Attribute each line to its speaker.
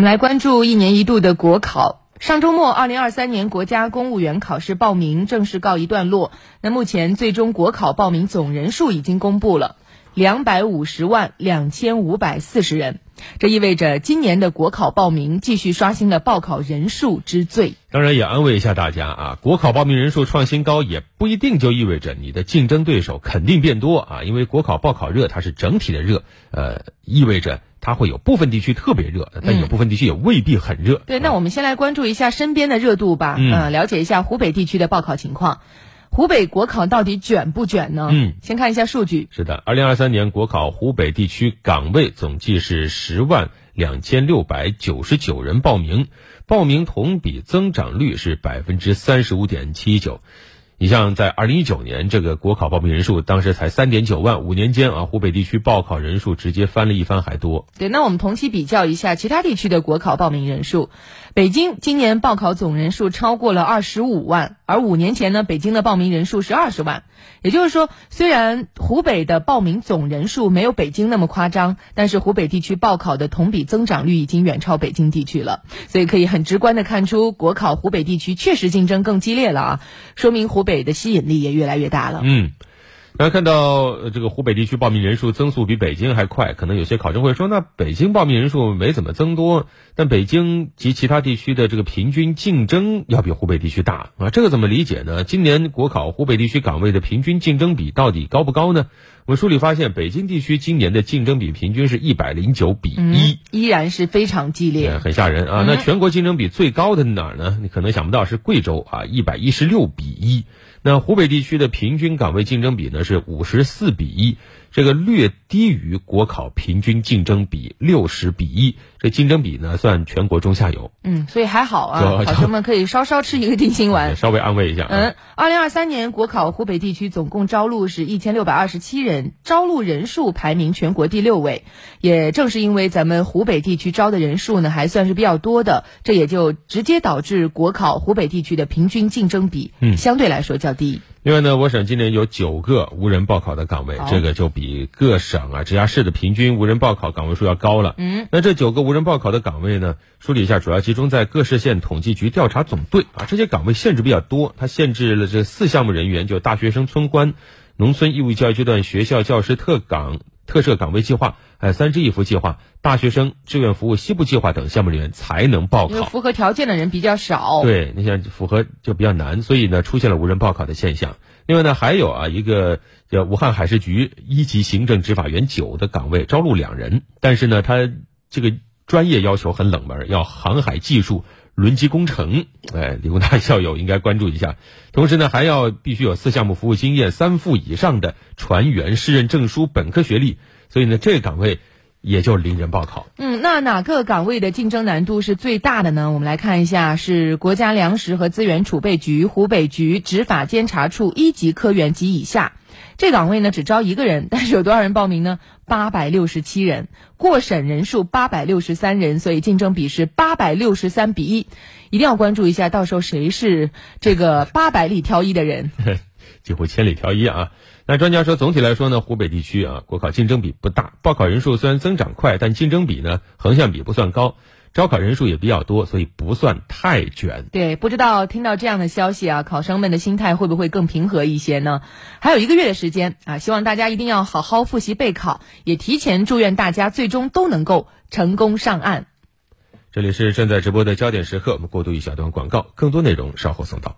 Speaker 1: 们来关注一年一度的国考。上周末，二零二三年国家公务员考试报名正式告一段落。那目前，最终国考报名总人数已经公布了，两百五十万两千五百四十人。这意味着今年的国考报名继续刷新了报考人数之最。
Speaker 2: 当然，也安慰一下大家啊，国考报名人数创新高，也不一定就意味着你的竞争对手肯定变多啊。因为国考报考热，它是整体的热，呃，意味着。它会有部分地区特别热，但有部分地区也未必很热。
Speaker 1: 对，那我们先来关注一下身边的热度吧。嗯，了解一下湖北地区的报考情况。湖北国考到底卷不卷呢？
Speaker 2: 嗯，
Speaker 1: 先看一下数据。
Speaker 2: 是的，二零二三年国考湖北地区岗位总计是十万两千六百九十九人报名，报名同比增长率是百分之三十五点七九。你像在二零一九年，这个国考报名人数当时才三点九万，五年间啊，湖北地区报考人数直接翻了一番还多。
Speaker 1: 对，那我们同期比较一下其他地区的国考报名人数，北京今年报考总人数超过了二十五万，而五年前呢，北京的报名人数是二十万。也就是说，虽然湖北的报名总人数没有北京那么夸张，但是湖北地区报考的同比增长率已经远超北京地区了，所以可以很直观的看出，国考湖北地区确实竞争更激烈了啊，说明湖北。北的吸引力也越来越大了。
Speaker 2: 嗯，大家看到这个湖北地区报名人数增速比北京还快，可能有些考生会说，那北京报名人数没怎么增多，但北京及其他地区的这个平均竞争要比湖北地区大啊，这个怎么理解呢？今年国考湖北地区岗位的平均竞争比到底高不高呢？我们梳理发现，北京地区今年的竞争比平均是一百零九比一，
Speaker 1: 依然是非常激烈，
Speaker 2: 很吓人啊！那全国竞争比最高的哪儿呢？你可能想不到是贵州啊，一百一十六比一。那湖北地区的平均岗位竞争比呢是五十四比一。这个略低于国考平均竞争比六十比一，这竞争比呢算全国中下游。
Speaker 1: 嗯，所以还好啊，考生们可以稍稍吃一个定心丸，
Speaker 2: 稍微安慰一下。
Speaker 1: 嗯，二零二三年国考湖北地区总共招录是一千六百二十七人，招录人数排名全国第六位。也正是因为咱们湖北地区招的人数呢还算是比较多的，这也就直接导致国考湖北地区的平均竞争比相对来说较低。
Speaker 2: 另外呢，我省今年有九个无人报考的岗位，这个就比各省啊、直辖市的平均无人报考岗位数要高了。
Speaker 1: 嗯，
Speaker 2: 那这九个无人报考的岗位呢，梳理一下，主要集中在各市县统计局调查总队啊。这些岗位限制比较多，它限制了这四项目人员，就大学生村官、农村义务教育阶段学校教师特岗。特设岗位计划、哎三支一扶计划、大学生志愿服务西部计划等项目里面才能报考。
Speaker 1: 符合条件的人比较少。
Speaker 2: 对，你像符合就比较难，所以呢出现了无人报考的现象。另外呢，还有啊一个叫武汉海事局一级行政执法员九的岗位招录两人，但是呢他这个专业要求很冷门，要航海技术。轮机工程，哎，理工大校友应该关注一下。同时呢，还要必须有四项目服务经验、三副以上的船员适任证书、本科学历。所以呢，这个岗位也就零人报考。
Speaker 1: 嗯，那哪个岗位的竞争难度是最大的呢？我们来看一下，是国家粮食和资源储备局湖北局执法监察处一级科员及以下。这岗位呢只招一个人，但是有多少人报名呢？八百六十七人，过审人数八百六十三人，所以竞争比是八百六十三比一，一定要关注一下，到时候谁是这个八百里挑一的人？
Speaker 2: 几乎千里挑一啊！那专家说，总体来说呢，湖北地区啊，国考竞争比不大，报考人数虽然增长快，但竞争比呢，横向比不算高。招考人数也比较多，所以不算太卷。
Speaker 1: 对，不知道听到这样的消息啊，考生们的心态会不会更平和一些呢？还有一个月的时间啊，希望大家一定要好好复习备考，也提前祝愿大家最终都能够成功上岸。
Speaker 2: 这里是正在直播的焦点时刻，我们过渡一小段广告，更多内容稍后送到。